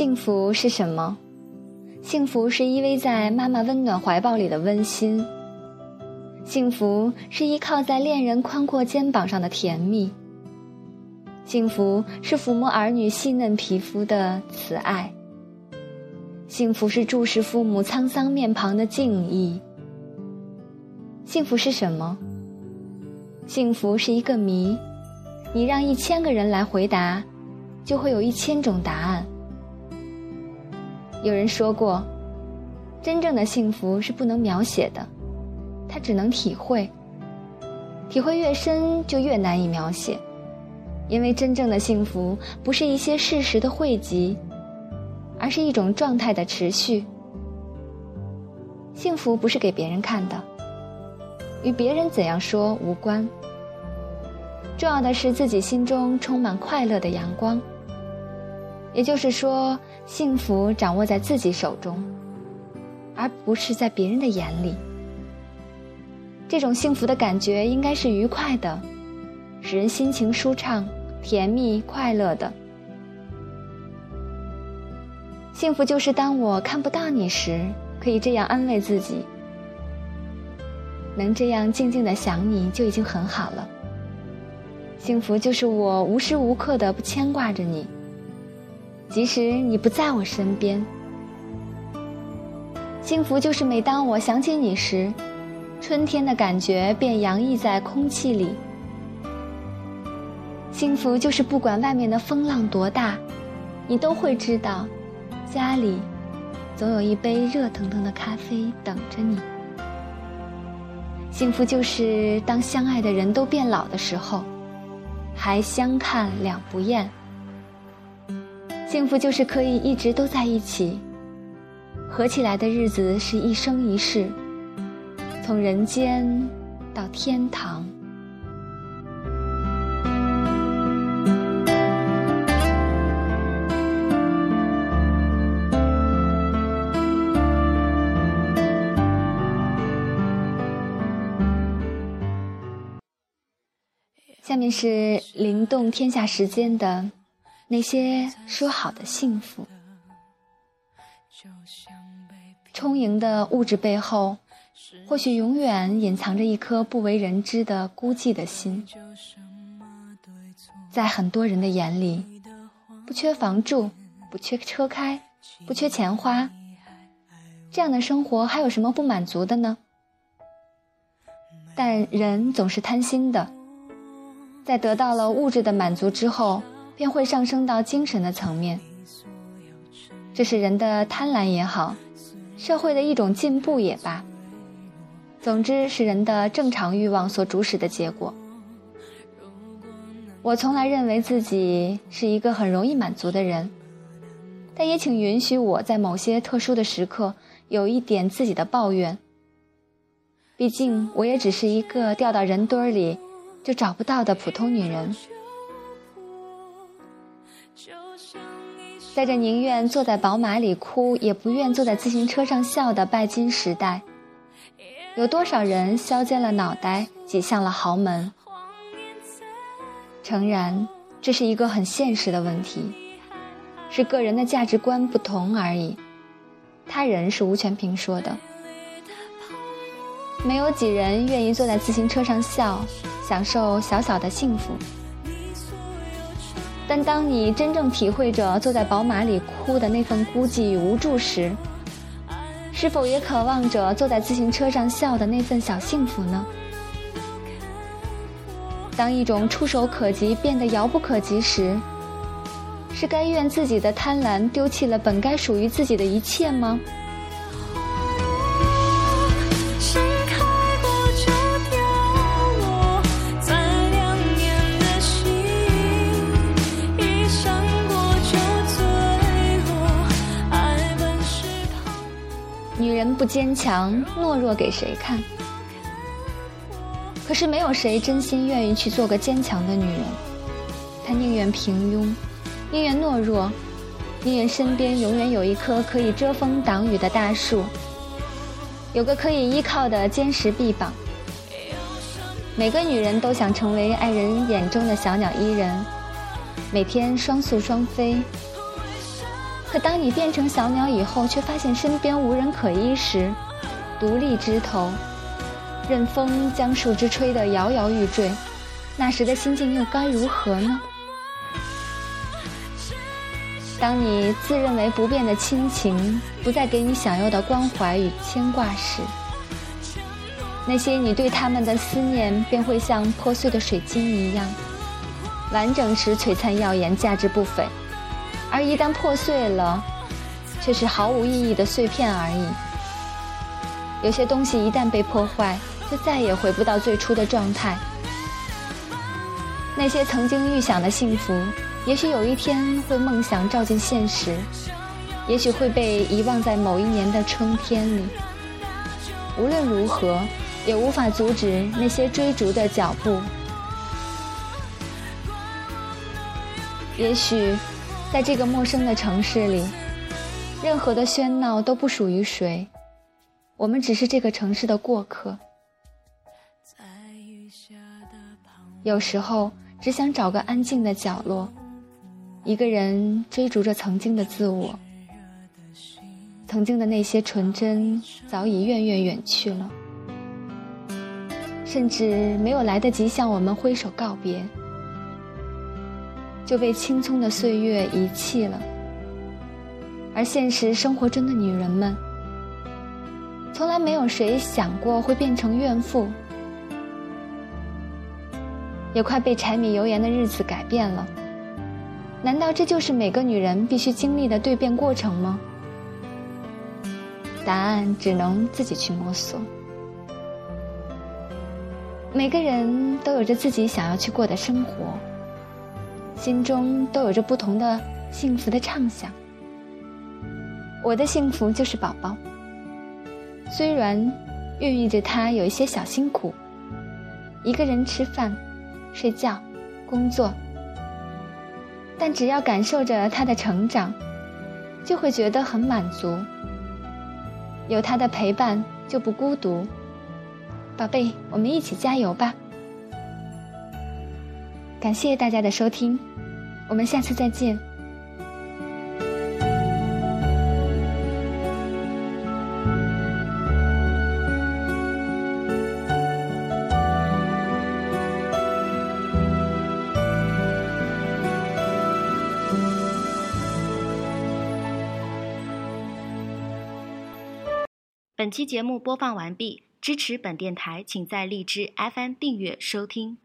幸福是什么？幸福是依偎在妈妈温暖怀抱里的温馨。幸福是依靠在恋人宽阔肩膀上的甜蜜。幸福是抚摸儿女细嫩皮肤的慈爱。幸福是注视父母沧桑面庞的敬意。幸福是什么？幸福是一个谜，你让一千个人来回答，就会有一千种答案。有人说过，真正的幸福是不能描写的，它只能体会。体会越深，就越难以描写，因为真正的幸福不是一些事实的汇集，而是一种状态的持续。幸福不是给别人看的，与别人怎样说无关。重要的是自己心中充满快乐的阳光。也就是说。幸福掌握在自己手中，而不是在别人的眼里。这种幸福的感觉应该是愉快的，使人心情舒畅、甜蜜、快乐的。幸福就是当我看不到你时，可以这样安慰自己：能这样静静的想你就已经很好了。幸福就是我无时无刻的不牵挂着你。即使你不在我身边，幸福就是每当我想起你时，春天的感觉便洋溢在空气里。幸福就是不管外面的风浪多大，你都会知道，家里总有一杯热腾腾的咖啡等着你。幸福就是当相爱的人都变老的时候，还相看两不厌。幸福就是可以一直都在一起，合起来的日子是一生一世，从人间到天堂。下面是灵动天下时间的。那些说好的幸福，充盈的物质背后，或许永远隐藏着一颗不为人知的孤寂的心。在很多人的眼里，不缺房住，不缺车开，不缺钱花，这样的生活还有什么不满足的呢？但人总是贪心的，在得到了物质的满足之后。便会上升到精神的层面，这是人的贪婪也好，社会的一种进步也罢，总之是人的正常欲望所主使的结果。我从来认为自己是一个很容易满足的人，但也请允许我在某些特殊的时刻有一点自己的抱怨。毕竟我也只是一个掉到人堆里就找不到的普通女人。在这宁愿坐在宝马里哭，也不愿坐在自行车上笑的拜金时代，有多少人削尖了脑袋挤向了豪门？诚然，这是一个很现实的问题，是个人的价值观不同而已。他人是无权评说的。没有几人愿意坐在自行车上笑，享受小小的幸福。但当你真正体会着坐在宝马里哭的那份孤寂与无助时，是否也渴望着坐在自行车上笑的那份小幸福呢？当一种触手可及变得遥不可及时，是该愿自己的贪婪丢弃了本该属于自己的一切吗？不坚强，懦弱给谁看？可是没有谁真心愿意去做个坚强的女人，她宁愿平庸，宁愿懦弱，宁愿身边永远有一棵可以遮风挡雨的大树，有个可以依靠的坚实臂膀。每个女人都想成为爱人眼中的小鸟依人，每天双宿双飞。可当你变成小鸟以后，却发现身边无人可依时，独立枝头，任风将树枝吹得摇摇欲坠，那时的心境又该如何呢？当你自认为不变的亲情不再给你想要的关怀与牵挂时，那些你对他们的思念便会像破碎的水晶一样，完整时璀璨耀眼，价值不菲；而一旦破碎了，却是毫无意义的碎片而已。有些东西一旦被破坏，就再也回不到最初的状态。那些曾经预想的幸福。也许有一天会梦想照进现实，也许会被遗忘在某一年的春天里。无论如何，也无法阻止那些追逐的脚步。也许，在这个陌生的城市里，任何的喧闹都不属于谁，我们只是这个城市的过客。有时候，只想找个安静的角落。一个人追逐着曾经的自我，曾经的那些纯真早已远远远去了，甚至没有来得及向我们挥手告别，就被青葱的岁月遗弃了。而现实生活中的女人们，从来没有谁想过会变成怨妇，也快被柴米油盐的日子改变了。难道这就是每个女人必须经历的蜕变过程吗？答案只能自己去摸索。每个人都有着自己想要去过的生活，心中都有着不同的幸福的畅想。我的幸福就是宝宝，虽然孕育着他有一些小辛苦，一个人吃饭、睡觉、工作。但只要感受着他的成长，就会觉得很满足。有他的陪伴就不孤独，宝贝，我们一起加油吧！感谢大家的收听，我们下次再见。本期节目播放完毕，支持本电台，请在荔枝 FM 订阅收听。